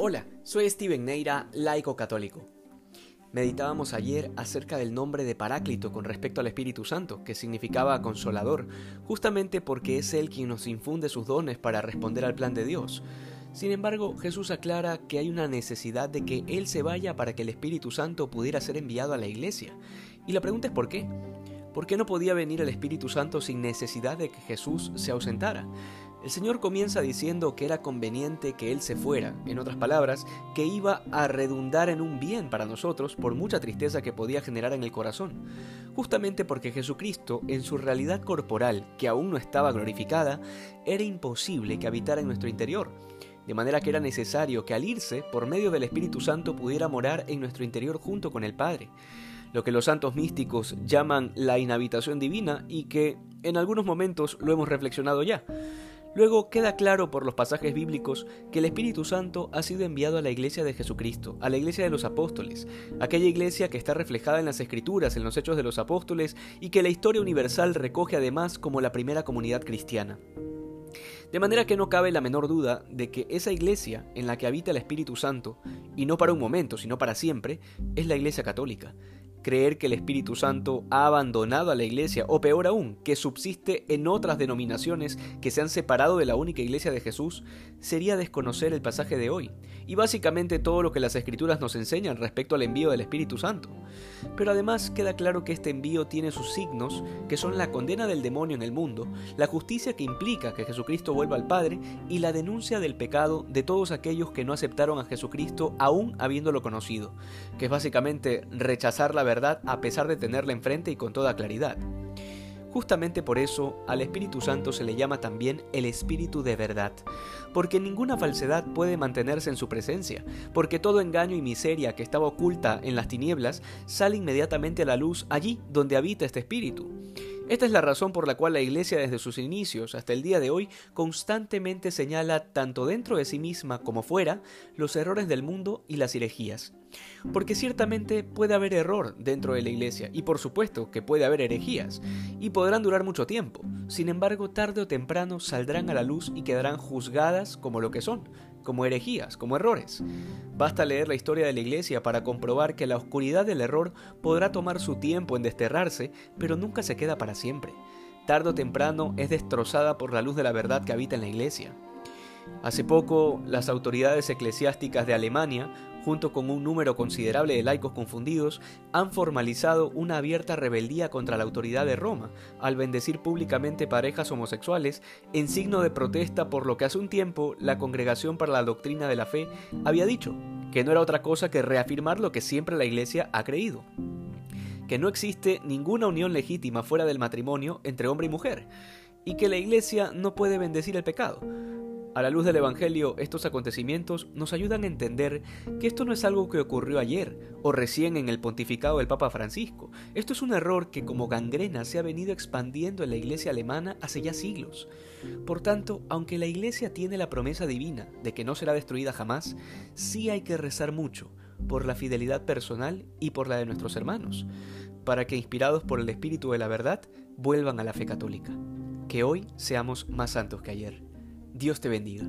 Hola, soy Steven Neira, laico católico. Meditábamos ayer acerca del nombre de Paráclito con respecto al Espíritu Santo, que significaba consolador, justamente porque es Él quien nos infunde sus dones para responder al plan de Dios. Sin embargo, Jesús aclara que hay una necesidad de que Él se vaya para que el Espíritu Santo pudiera ser enviado a la iglesia. Y la pregunta es ¿por qué? ¿Por qué no podía venir el Espíritu Santo sin necesidad de que Jesús se ausentara? El Señor comienza diciendo que era conveniente que Él se fuera, en otras palabras, que iba a redundar en un bien para nosotros por mucha tristeza que podía generar en el corazón, justamente porque Jesucristo, en su realidad corporal, que aún no estaba glorificada, era imposible que habitara en nuestro interior, de manera que era necesario que al irse, por medio del Espíritu Santo, pudiera morar en nuestro interior junto con el Padre lo que los santos místicos llaman la inhabitación divina y que en algunos momentos lo hemos reflexionado ya. Luego queda claro por los pasajes bíblicos que el Espíritu Santo ha sido enviado a la iglesia de Jesucristo, a la iglesia de los apóstoles, aquella iglesia que está reflejada en las escrituras, en los hechos de los apóstoles y que la historia universal recoge además como la primera comunidad cristiana. De manera que no cabe la menor duda de que esa iglesia en la que habita el Espíritu Santo, y no para un momento, sino para siempre, es la iglesia católica creer que el Espíritu Santo ha abandonado a la iglesia, o peor aún, que subsiste en otras denominaciones que se han separado de la única iglesia de Jesús, sería desconocer el pasaje de hoy, y básicamente todo lo que las escrituras nos enseñan respecto al envío del Espíritu Santo. Pero además queda claro que este envío tiene sus signos, que son la condena del demonio en el mundo, la justicia que implica que Jesucristo vuelva al Padre, y la denuncia del pecado de todos aquellos que no aceptaron a Jesucristo aún habiéndolo conocido, que es básicamente rechazar la verdad a pesar de tenerla enfrente y con toda claridad. Justamente por eso al Espíritu Santo se le llama también el Espíritu de verdad, porque ninguna falsedad puede mantenerse en su presencia, porque todo engaño y miseria que estaba oculta en las tinieblas sale inmediatamente a la luz allí donde habita este Espíritu. Esta es la razón por la cual la Iglesia desde sus inicios hasta el día de hoy constantemente señala tanto dentro de sí misma como fuera los errores del mundo y las herejías. Porque ciertamente puede haber error dentro de la Iglesia y por supuesto que puede haber herejías y podrán durar mucho tiempo. Sin embargo, tarde o temprano saldrán a la luz y quedarán juzgadas como lo que son, como herejías, como errores. Basta leer la historia de la Iglesia para comprobar que la oscuridad del error podrá tomar su tiempo en desterrarse, pero nunca se queda para siempre. Tardo o temprano es destrozada por la luz de la verdad que habita en la Iglesia. Hace poco, las autoridades eclesiásticas de Alemania junto con un número considerable de laicos confundidos, han formalizado una abierta rebeldía contra la autoridad de Roma, al bendecir públicamente parejas homosexuales en signo de protesta por lo que hace un tiempo la Congregación para la Doctrina de la Fe había dicho, que no era otra cosa que reafirmar lo que siempre la Iglesia ha creído que no existe ninguna unión legítima fuera del matrimonio entre hombre y mujer, y que la Iglesia no puede bendecir el pecado, a la luz del Evangelio, estos acontecimientos nos ayudan a entender que esto no es algo que ocurrió ayer o recién en el pontificado del Papa Francisco. Esto es un error que como gangrena se ha venido expandiendo en la Iglesia alemana hace ya siglos. Por tanto, aunque la Iglesia tiene la promesa divina de que no será destruida jamás, sí hay que rezar mucho por la fidelidad personal y por la de nuestros hermanos, para que inspirados por el Espíritu de la verdad vuelvan a la fe católica. Que hoy seamos más santos que ayer. Dios te bendiga.